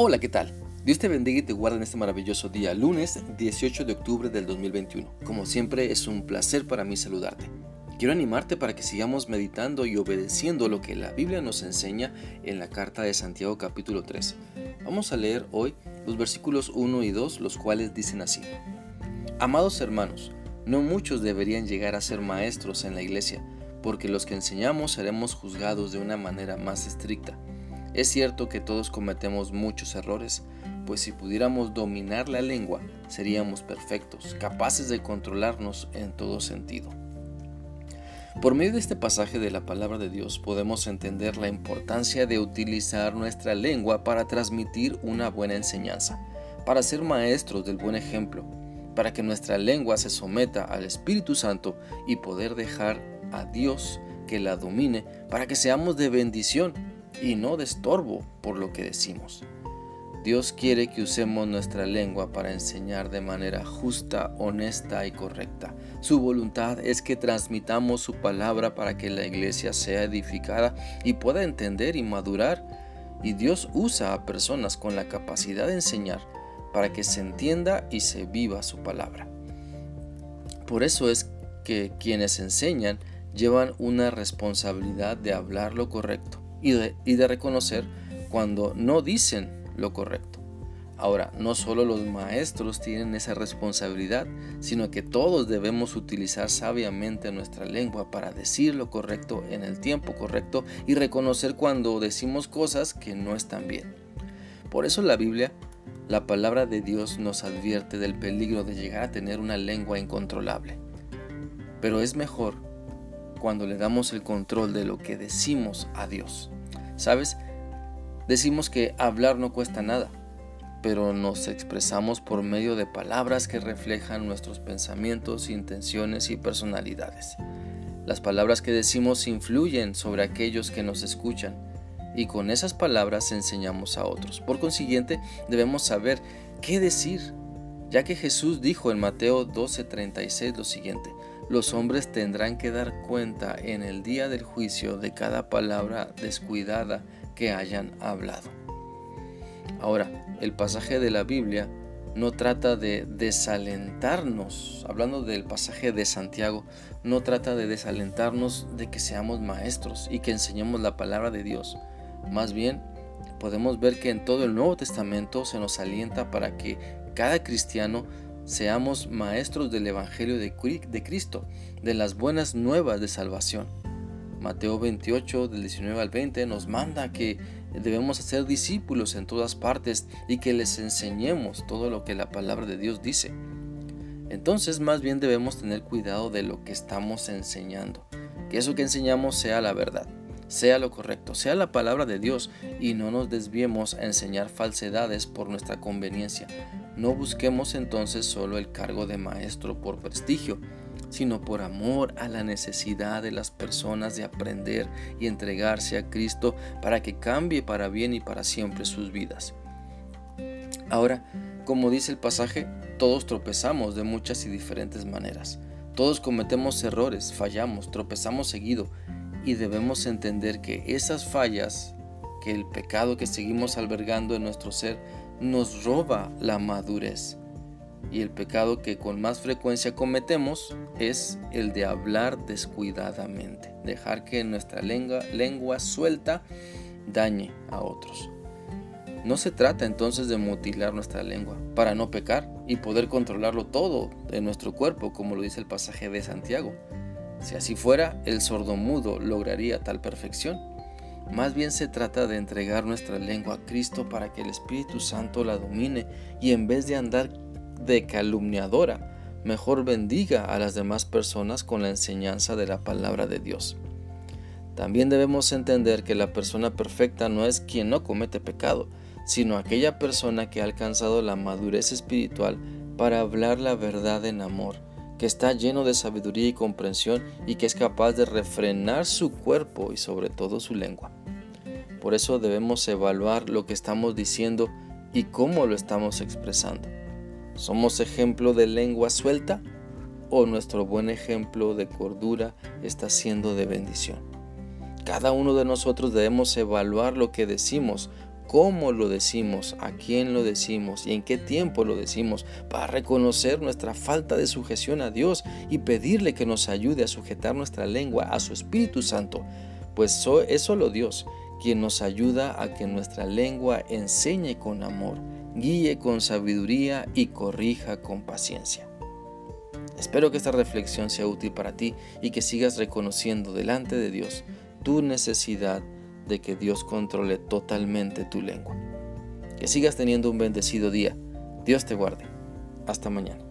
Hola, ¿qué tal? Dios te bendiga y te guarde en este maravilloso día, lunes 18 de octubre del 2021. Como siempre, es un placer para mí saludarte. Quiero animarte para que sigamos meditando y obedeciendo lo que la Biblia nos enseña en la carta de Santiago capítulo 3. Vamos a leer hoy los versículos 1 y 2, los cuales dicen así. Amados hermanos, no muchos deberían llegar a ser maestros en la iglesia, porque los que enseñamos seremos juzgados de una manera más estricta es cierto que todos cometemos muchos errores, pues si pudiéramos dominar la lengua, seríamos perfectos, capaces de controlarnos en todo sentido. Por medio de este pasaje de la palabra de Dios podemos entender la importancia de utilizar nuestra lengua para transmitir una buena enseñanza, para ser maestros del buen ejemplo, para que nuestra lengua se someta al Espíritu Santo y poder dejar a Dios que la domine para que seamos de bendición y no de estorbo por lo que decimos. Dios quiere que usemos nuestra lengua para enseñar de manera justa, honesta y correcta. Su voluntad es que transmitamos su palabra para que la iglesia sea edificada y pueda entender y madurar. Y Dios usa a personas con la capacidad de enseñar para que se entienda y se viva su palabra. Por eso es que quienes enseñan llevan una responsabilidad de hablar lo correcto y de, reconocer cuando no dicen lo correcto. Ahora, no solo los maestros tienen esa responsabilidad, sino que todos debemos utilizar sabiamente nuestra lengua para decir lo correcto en el tiempo correcto y reconocer cuando decimos cosas que no están bien. Por eso la Biblia, la palabra de Dios nos advierte del peligro de llegar a tener una lengua incontrolable. Pero es mejor cuando le damos el control de lo que decimos a Dios. ¿Sabes? Decimos que hablar no cuesta nada, pero nos expresamos por medio de palabras que reflejan nuestros pensamientos, intenciones y personalidades. Las palabras que decimos influyen sobre aquellos que nos escuchan y con esas palabras enseñamos a otros. Por consiguiente, debemos saber qué decir, ya que Jesús dijo en Mateo 12:36 lo siguiente, los hombres tendrán que dar cuenta en el día del juicio de cada palabra descuidada que hayan hablado. Ahora, el pasaje de la Biblia no trata de desalentarnos, hablando del pasaje de Santiago, no trata de desalentarnos de que seamos maestros y que enseñemos la palabra de Dios. Más bien, podemos ver que en todo el Nuevo Testamento se nos alienta para que cada cristiano seamos maestros del Evangelio de Cristo, de las buenas nuevas de salvación. Mateo 28, del 19 al 20, nos manda que debemos hacer discípulos en todas partes y que les enseñemos todo lo que la palabra de Dios dice. Entonces más bien debemos tener cuidado de lo que estamos enseñando, que eso que enseñamos sea la verdad, sea lo correcto, sea la palabra de Dios y no nos desviemos a enseñar falsedades por nuestra conveniencia, no busquemos entonces solo el cargo de maestro por prestigio, sino por amor a la necesidad de las personas de aprender y entregarse a Cristo para que cambie para bien y para siempre sus vidas. Ahora, como dice el pasaje, todos tropezamos de muchas y diferentes maneras. Todos cometemos errores, fallamos, tropezamos seguido y debemos entender que esas fallas, que el pecado que seguimos albergando en nuestro ser, nos roba la madurez. Y el pecado que con más frecuencia cometemos es el de hablar descuidadamente, dejar que nuestra lengua, suelta dañe a otros. No se trata entonces de mutilar nuestra lengua para no pecar y poder controlarlo todo en nuestro cuerpo, como lo dice el pasaje de Santiago. Si así fuera, el sordomudo lograría tal perfección. Más bien se trata de entregar nuestra lengua a Cristo para que el Espíritu Santo la domine y en vez de andar de calumniadora, mejor bendiga a las demás personas con la enseñanza de la palabra de Dios. También debemos entender que la persona perfecta no es quien no comete pecado, sino aquella persona que ha alcanzado la madurez espiritual para hablar la verdad en amor que está lleno de sabiduría y comprensión y que es capaz de refrenar su cuerpo y sobre todo su lengua. Por eso debemos evaluar lo que estamos diciendo y cómo lo estamos expresando. ¿Somos ejemplo de lengua suelta o nuestro buen ejemplo de cordura está siendo de bendición? Cada uno de nosotros debemos evaluar lo que decimos cómo lo decimos, a quién lo decimos y en qué tiempo lo decimos, para reconocer nuestra falta de sujeción a Dios y pedirle que nos ayude a sujetar nuestra lengua a su Espíritu Santo, pues es solo Dios quien nos ayuda a que nuestra lengua enseñe con amor, guíe con sabiduría y corrija con paciencia. Espero que esta reflexión sea útil para ti y que sigas reconociendo delante de Dios tu necesidad de que Dios controle totalmente tu lengua. Que sigas teniendo un bendecido día. Dios te guarde. Hasta mañana.